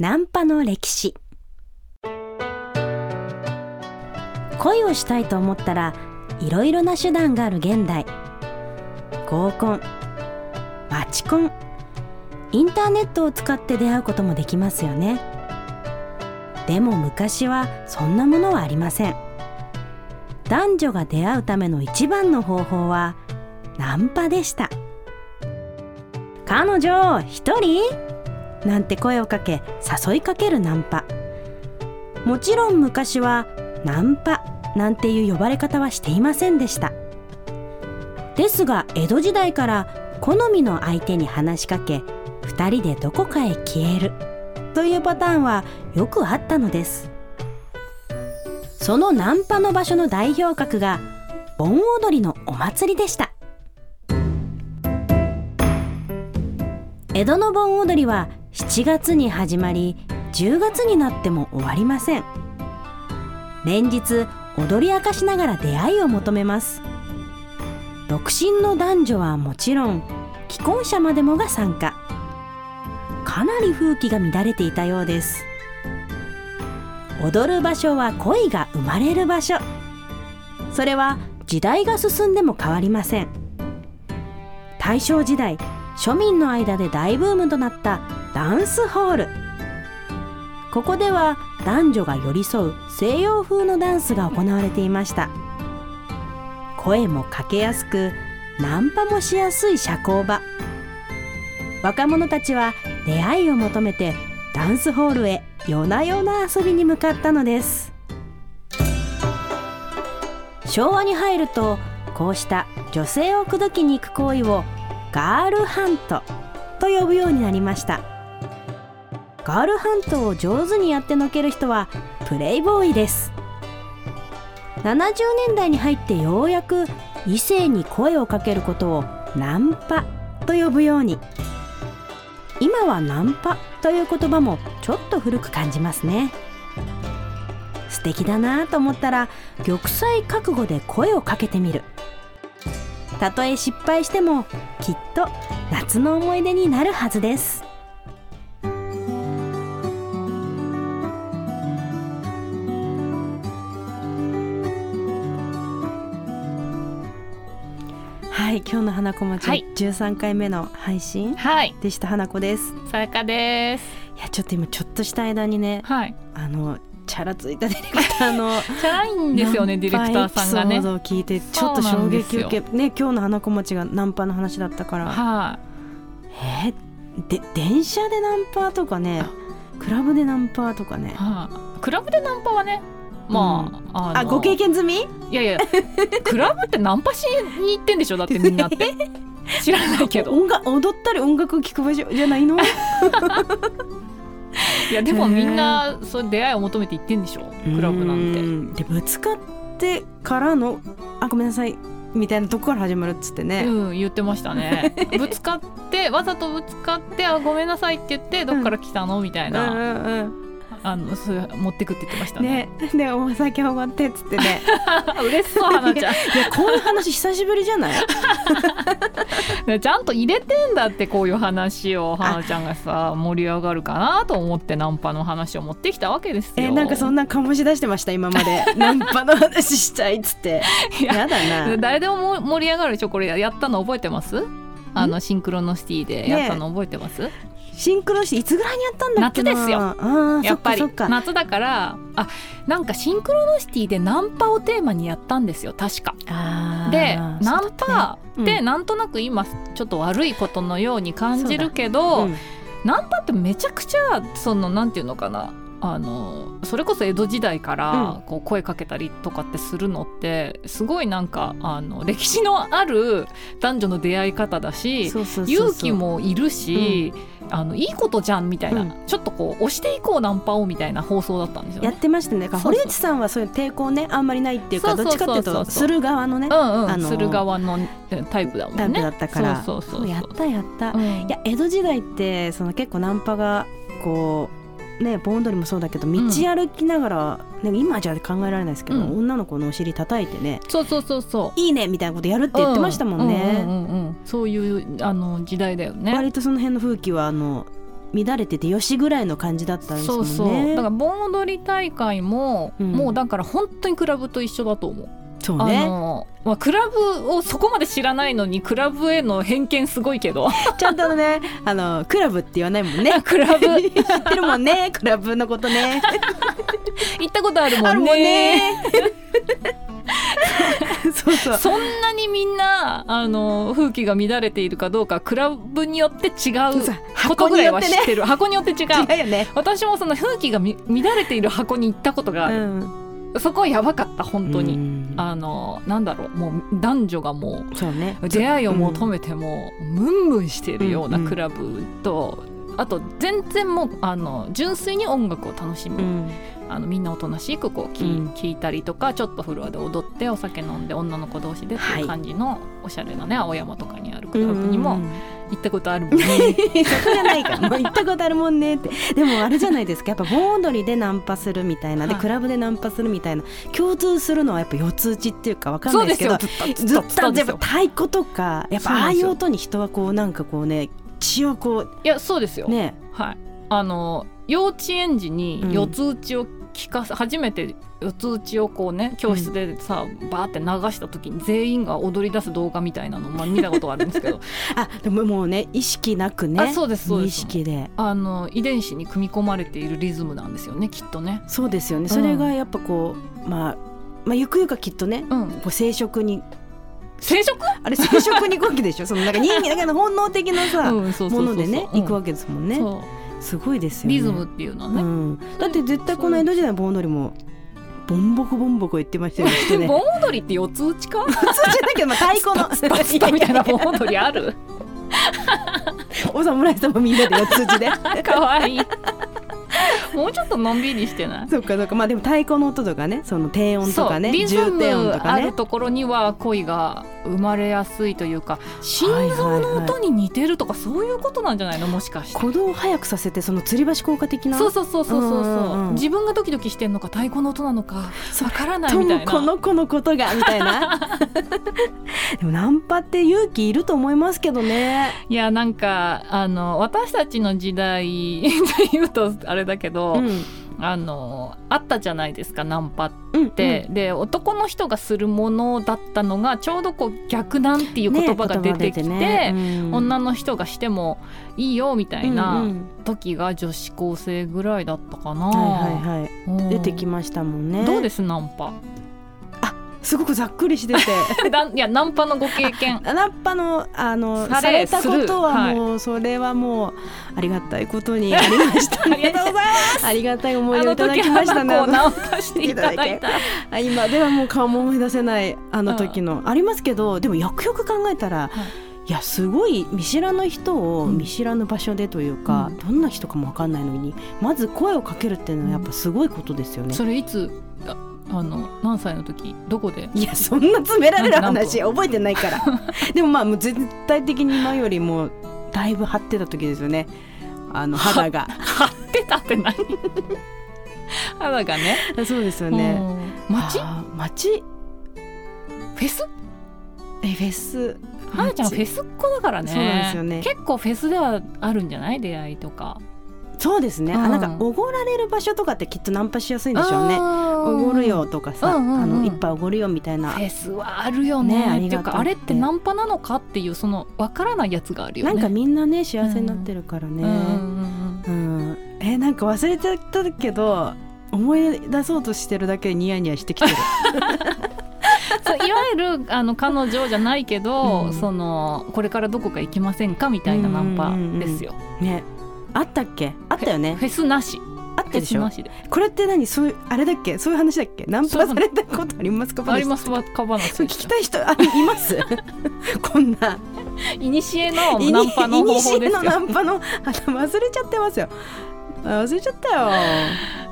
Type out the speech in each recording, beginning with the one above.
ナンパの歴史。恋をしたいと思ったらいろいろな手段がある現代。合コンマチコンインターネットを使って出会うこともできますよね。でも昔はそんなものはありません。男女が出会うための一番の方法はナンパでした。彼女一人？なんて声をかけ誘いかけるナンパ。もちろん昔はナンパなんていう呼ばれ方はしていませんでした。ですが江戸時代から好みの相手に話しかけ2人でどこかへ消える。というパターンはよくあったのです。そのナンパの場所の代表格が盆踊りのお祭りでした。江戸の盆踊りは7月に始まり10月になっても終わりません。連日踊り明かしながら出会いを求めます。独身の男女はもちろん既婚者までもが参加。かなり風紀が乱れていたようです。踊る場所は恋が生まれる場所。それは時代が進んでも変わりません。大正時代庶民の間で大ブームとなったダンスホール。ここでは男女が寄り添う西洋風のダンスが行われていました。声もかけやすくナンパもしやすい社交場。若者たちは出会いを求めてダンスホールへ夜な夜な遊びに向かったのです。昭和に入るとこうした女性を口説きに行く行為をガールハントと呼ぶようになりました。ガールハントを上手にやってのける人はプレイボーイです。70年代に入ってようやく異性に声をかけることをナンパと呼ぶように。今はナンパという言葉もちょっと古く感じますね。素敵だなと思ったら玉砕覚悟で声をかけてみる。たとえ失敗してもきっと夏の思い出になるはずです。はい今日の花子町、はい、13回目の配信はい、でした。花子です。さやかです。いやちょっと今ちょっとした間にねはい、あのチャラついたディレクターの チャラいんですよね、ディレクターさんがね。聞いてちょっと衝撃受けね今日の花子町がナンパの話だったから。はえーで電車でナンパとかねクラブでナンパとかね。い、はい、クラブでナンパはね。まあ、あのあご経験済み？いやいや、クラブってナンパしに行ってんでしょ？だってみんなって。知らないけど。音楽踊ったり音楽を聴く場所じゃないの？いや、でもみんな、そう出会いを求めて行ってんでしょ？クラブなんて。てでぶつかってからのあごめんなさいみたいなとこから始まるっつってね、うん、言ってましたね。ぶつかって、わざとぶつかって、あ、ごめんなさいって言って、どっから来たの？みたいな。うんうんうんあの、それ持ってくって言ってましたね。ね。でお酒おごってっつってね。嬉しそう、花ちゃん。いやこういう話久しぶりじゃない？ねちゃんと入れてんだってこういう話を花ちゃんがさ盛り上がるかなと思ってナンパの話を持ってきたわけですよ。えなんかそんな醸し出してました？今まで。ナンパの話したいっつって。いややだな。誰でもも盛り上がるでしょこれやったの覚えてます？あのシンクロノシティでやったの覚えてます、シンクロしていつぐらいにやったんだっけな？夏ですよ。やっぱり。夏だからあなんかシンクロノシティでナンパをテーマにやったんですよ確か。でナンパってなんとなく今ちょっと悪いことのように感じるけど、うん。ナンパってめちゃくちゃそのなんていうのかなあのそれこそ江戸時代からこう声かけたりとかってするのってすごいなんかあの歴史のある男女の出会い方だし勇気もいるし、あのいいことじゃんみたいな、うん。ちょっとこう押していこうナンパをみたいな放送だったんですよね。やってましたね。堀内さんはそういう抵抗ねあんまりないっていうかどっちかっていうとする側のねうんうん、あのする側のタイプだもんね。タイプだったから。そうそうそうそう。やったやった、うん。いや江戸時代ってその結構ナンパがこうね盆踊りもそうだけど道歩きながら、ね、今じゃ考えられないですけど、うん。女の子のお尻叩いてねそうそうそうそう。いいねみたいなことやるって言ってましたもんね、うんうんうんうん。そういうあの時代だよね。割とその辺の風紀はあの乱れててよしぐらいの感じだったんですもんね。そうそう。だから盆踊り大会も、うん。もうだから本当にクラブと一緒だと思う。あそうね。のまあ、クラブをそこまで知らないのにクラブへの偏見すごいけど。ちゃんとねあのクラブって言わないもんね。クラブ。知ってるもんね。クラブのことね。行ったことあるもんね。そうそう。そんなにみんなあの風紀が乱れているかどうかクラブによって違うことぐらいは知ってる。箱によって違う。違うよね。私もその風紀がみ乱れている箱に行ったことがある、うんそこはやばかった本当に、うん。あのなんだろうもう男女がもそうね。う出会いを求めてもムンムンしているようなうんうん。クラブと、あと全然もうあの純粋に音楽を楽しむ、うん。あのみんなおとなしくこう聴、うん。聞いたりとかちょっとフロアで踊ってお酒飲んで女の子同士でってはい。いう感じのおしゃれなね青山とかにあるクラブにもうん行ったことあるもんね。そこじゃないから。もう行ったことあるもんねって。でもあれじゃないですか。やっぱ盆踊りでナンパするみたいな。ではい。クラブでナンパするみたいな。共通するのはやっぱ四つ打ちっていうかわかんないでですけどずっととやっぱ太鼓とかやっぱああいう音に人はこうなんかこうね血をこいやそうですよ、うね。はい、あの幼稚園児にうん。四つ打ちを聞かせ、初めて四つ打ちをこうね教室でさ、バーって流した時に全員が踊り出す動画みたいなのを、まあ、見たことがあるんですけど。あでももうね意識なくねあそうですそうです。識で。あの遺伝子に組み込まれているリズムなんですよねきっとね。そうですよね。それがやっぱこう、まあまあゆくゆくはきっとねうん、こう生殖に生殖？あれ生殖に行くわけでしょ。そのなんか人間だけの本能的なさ、うん、そうそうそうそう。ものでねうん。行くわけですもんね、そうすごいですよね。リズムっていうのはね。うん、だって絶対この江戸時代の盆踊りもボンボコボンボコ言ってましたよね 盆踊りって四つ打ちか？普通じゃなきゃまあ太鼓のスパスパ みたいな盆踊りある？お侍様みんなで四つ打ちで。かわいい もうちょっとのんびりしてない？そっかそっか。まあでも太鼓の音とかね。その低音とかね。リズ重低音ムとかね。あるところには恋が生まれやすいというか心臓の音に似てるとかそういうことなんじゃないの？もしかして。鼓動を速くさせてその吊り橋効果的な？そうそうそうそうそう。そう,、自分がドキドキしてんのか太鼓の音なのかわからないとみたいな。もこの子のことがみたいな。でもナンパって勇気いると思いますけどね。いやなんかあの私たちの時代 で言うとあれだけど、うん。あのあったじゃないですかナンパっうんて、で男の人がするものだったのがちょうどこう逆なんっていう言葉が出てきて、ねてね。うん。女の人がしてもいいよみたいなうんうん。時が女子高生ぐらいだったかな、はいはいはい。うん。出てきましたもんね。どうですナンパ？すごくざっくりしてて。だいやナンパのご経験。ナッパのあのさされたことははい。もう、それはもうありがたいことにありました あねりがとうございます。ありがたい思いをいただ時きましたね。ナンパしていただいた。あ今ではもう顔も思い出せないあの時の、ありますけどでもよくよく考えたら、い、やすごい見知らぬ人をうん。見知らぬ場所でというか、うん。どんな人かも分かんないのにまず声をかけるっていうのはやっぱすごいことですよね。それいつああの何歳の時どこで？いやそんな詰められる何話覚えてないから。でもまあもう絶対的に今よりもだいぶ張ってた時ですよね。あの肌が。張ってたって何？肌がね。そうですよね。うん。街？街？フェス？えフェス。花ちゃんフェススっ子だからね。そうなんですよね。結構フェスではあるんじゃない？出会いとかそうですね、うん。あなんかおごられる場所とかってきっとナンパしやすいんでしょうね。おごるよとかさ、うんうんうん。あの一杯おごるよみたいな。フェスはあるよね。ねっていうかあれってナンパなのかっていうそのわからないやつがあるよね。なんかみんなね幸せになってるからね、うんうんうんうん。えなんか忘れちゃったけど思い出そうとしてるだけでニヤニヤしてきてる。そういわゆるあの彼女じゃないけど、うん。そのこれからどこか行きませんかみたいなナンパですよ。ねあったっけ？あったよね。フェスなし。あったでしょ？これって何？そういうあれだっけ？そういう話だっけ？ナンパされたことありますか？ありますわカバナそれ聞きたい人あいます？こんな。いにしえのナンパの方法ですいにしえのナよ。ンパのあ忘れちゃってますよ。あ忘れちゃったよ。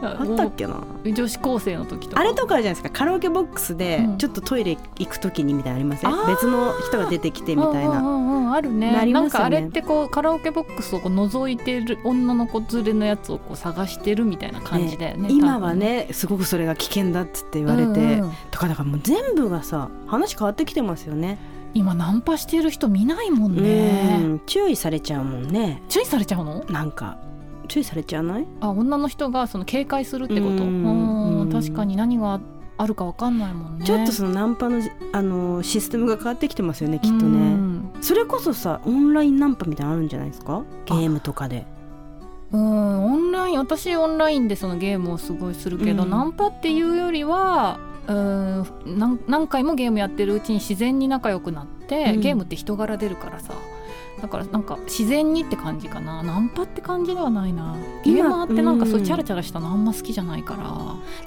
あったっけな？女子高生の時とか。あれとかじゃないですか。カラオケボックスでうん。ちょっとトイレ行く時にみたいなのありません、あー。別の人が出てきてみたいな。うんうんうんあるね。ね。なんかあれってこうカラオケボックスをこう覗いてる女の子連れのやつをこう探してるみたいな感じだよね。今はねすごくそれが危険だっつって言われて、うんうん。とかだからもう全部がさ話変わってきてますよね。今ナンパしてる人見ないもんうねん注意されちゃうもんね。注意されちゃうの？なんか注意されちゃわない？あ女の人がその警戒するってこと？うん。確かに何があるかわかんないもんね。ちょっとそのナンパのあのシステムが変わってきてますよねきっとうねん。それこそさオンラインナンパみたいなのあるんじゃないですか？ゲームとかで。うん。オンライン私オンラインでそのゲームをすごいするけど、うん。ナンパっていうよりはうん何何回もゲームやってるうちに自然に仲良くなって、うん。ゲームって人柄出るからさだからなんか自然にって感じかな。ナンパって感じではないな。ゲーマーってなんかそういうチャラチャラしたのあんま好きじゃないか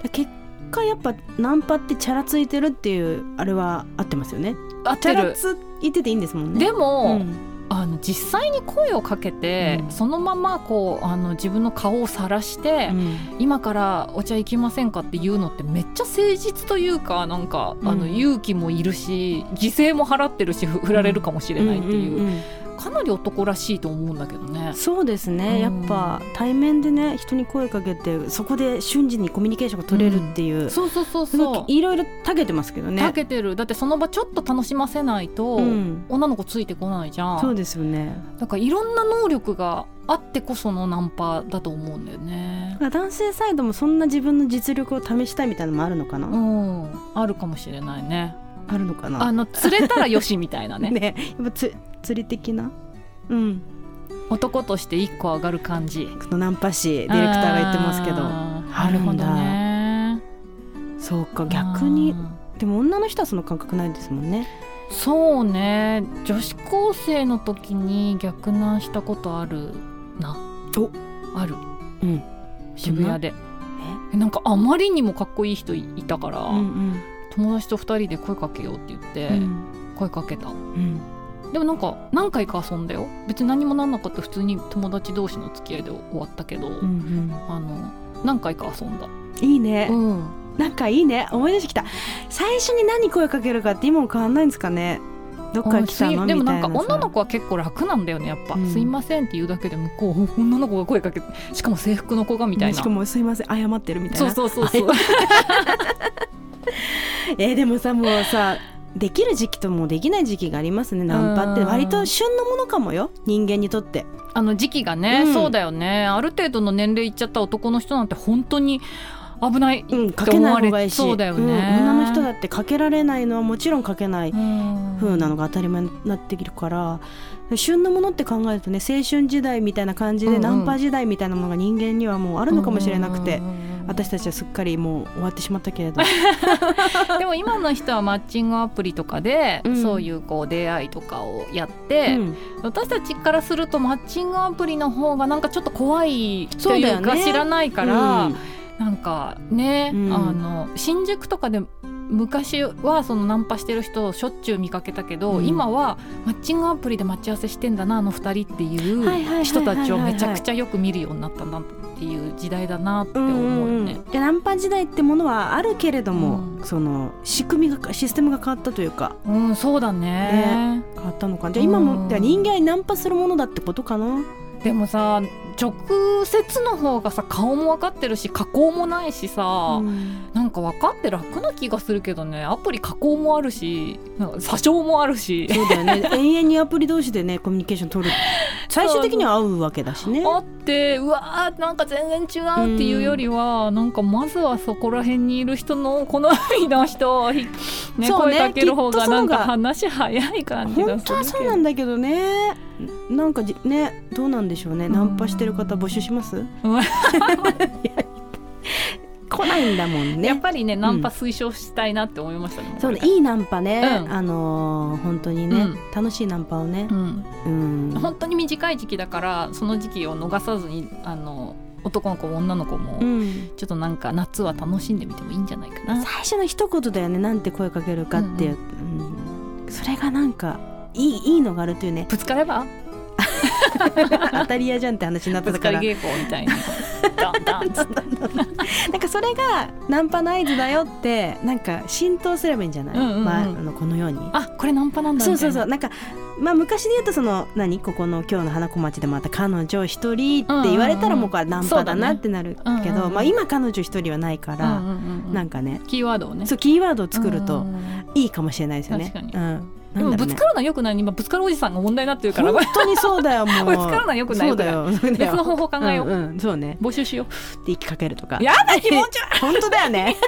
ら、結果やっぱナンパってチャラついてるっていうあれは合ってますよね。合ってる。チャラついてていいんですもんね。でも、うん。あの実際に声をかけて、うん。そのままこうあの自分の顔を晒して、うん。今からお茶行きませんかっていうのってめっちゃ誠実というかなんか、あのうん勇気もいるし犠牲も払ってるしふ振られるかもしれないっていう,、かなり男らしいと思うんだけどね。そうですね、うん。やっぱ対面でね人に声かけてそこで瞬時にコミュニケーションが取れるっていう、そうそうそうすごそうくいろいろたけてますけどね。たけてる。だってその場ちょっと楽しませないと、うん。女の子ついてこないじゃん。そうですよね。だからいろんな能力があってこそのナンパだと思うんだよね。男性サイドもそんな自分の実力を試したいみたいなのもあるのかな、うん、あるかもしれないね。あるのかな？あの釣れたらよしみたいなね。ねやっぱつ釣り的な？うん。男として一個上がる感じ。このナンパ師ディレクターが言ってますけど。あるんだなるほどね。そうか逆にうんでも女の人はその感覚ないですもんね。そうね。女子高生の時に逆ナンしたことあるな。おある。うん。渋谷で。えなんかあまりにもかっこいい人いいたから、うん友達と二人で声かけようって言って、うん。声かけた。うん。でもなんか何回か遊んだよ。別に何もなんなかった普通に友達同士の付き合いで終わったけど、うんあの何回か遊んだ、うんいいね、うん、なんかいいね。思い出してきた。最初に何声かけるかって今も変わんないんですかね。どっから来たの？でもなんかさ。女の子は結構楽なんだよねやっぱ、うん。すいませんって言うだけで向こう女の子が声かけてしかも制服の子がみたいな。しかもすいません。謝ってるみたいそうなそうそうそうえーでもさもうさできる時期ともうできない時期がありますね。ナンパって。うん。割と旬のものかもよ。人間にとって。あの時期がね、うん。そうだよね。ある程度の年齢いっちゃった男の人なんて本当に危ないうんかけない方がいいし。そうだよね。ん女の人だってかけられないのはもちろんかけないうん。風なのが当たり前になってきるから旬のものって考えるとね青春時代みたいな感じで、うんうん。ナンパ時代みたいなものが人間にはもうあるのかもしれなくて、うんうん私たちはすっかりもう終わってしまったけれど。でも今の人はマッチングアプリとかで、うん。そういうこう出会いとかをやって、うん。私たちからするとマッチングアプリの方がなんかちょっと怖いというかね。知らないから、うん。なんかね、うん。あの新宿とかで昔はそのナンパしてる人をしょっちゅう見かけたけど、うん。今はマッチングアプリで待ち合わせしてんだなあの2人っていう人たちをめちゃくちゃよく見るようになったなっていう時代だなって思うよね。でナンパ時代ってものはあるけれども、うん。その仕組みがシステムが変わったというか。うん、そうだね。変わったのかな。じゃあ今も、うん。人間にナンパするものだってことかな？でもさ直接の方がさ顔も分かってるし加工もないしさ、うん。なんか分かって楽な気がするけどね。アプリ加工もあるし詐称もあるし。そうだよね。永遠にアプリ同士でねコミュニケーション取る。最終的には会うわけだしね。あってうわーなんか全然違うっていうよりは、なんかまずはそこら辺にいる人の好みの人ねね声かける方がなんか話早い感じがするけど。本当はそうなんだけどねなんかじねどうなんでしょうね。ナンパしてる方募集します？来ないんだもんね。やっぱりねナンパ推奨したいなって思いましたね、そうねいいナンパね、うん。あのー本当にね、うん。楽しいナンパをね。うん。うん。本当に短い時期だからその時期を逃さずにあの男の子も女の子も、うん。ちょっとなんか夏は楽しんでみてもいいんじゃないかな。最初の一言だよね。なんて声かけるかっていう、うん。それがなんかいいいいのがあるというね。ぶつかれば？当たり屋じゃんって話になってたから。ぶつかり稽古みたいに。ダンダンっつって。なんかそれがナンパの合図だよってなんか浸透すればいいんじゃない、うんうんうん。まあ、あのこのように。あこれナンパなんだそうみたいうな。そそうなんかまあ昔で言うとその何？ここの今日の花子町でまた彼女一人って言われたらもうこれナンパだなってなるけそうんうんまあ今彼女一人はないから、うんうんうんうん。なんかねキーワードをねそうキーワードを作るとうん。いいかもしれないですよね。確かに。うん、でもぶつかるのはよくない？今ぶつかるおじさんが問題になってるから。本当にそうだよ もう。ぶつかるのはよくないそうだよ。別の方法考えよう、うんうんそうね。募集しよって息かけるとか。うやだ気持ち悪い。本当だよね。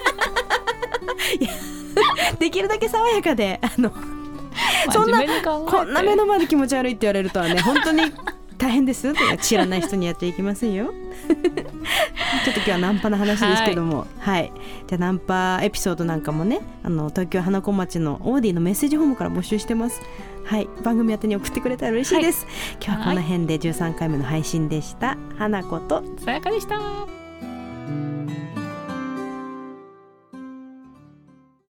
できるだけ爽やかであのそんなこんな目の前で気持ち悪いって言われるとはね本当に大変です。って知らない人にやっちゃいけませんよちょっと今日はナンパの話ですけども。はい、じゃあナンパエピソードなんかもねあの東京花子町のオーディのメッセージホームから募集してます。はい。番組宛てに送ってくれたら嬉しいです、今日はこの辺で13回目の配信でした。花子と。さやかでした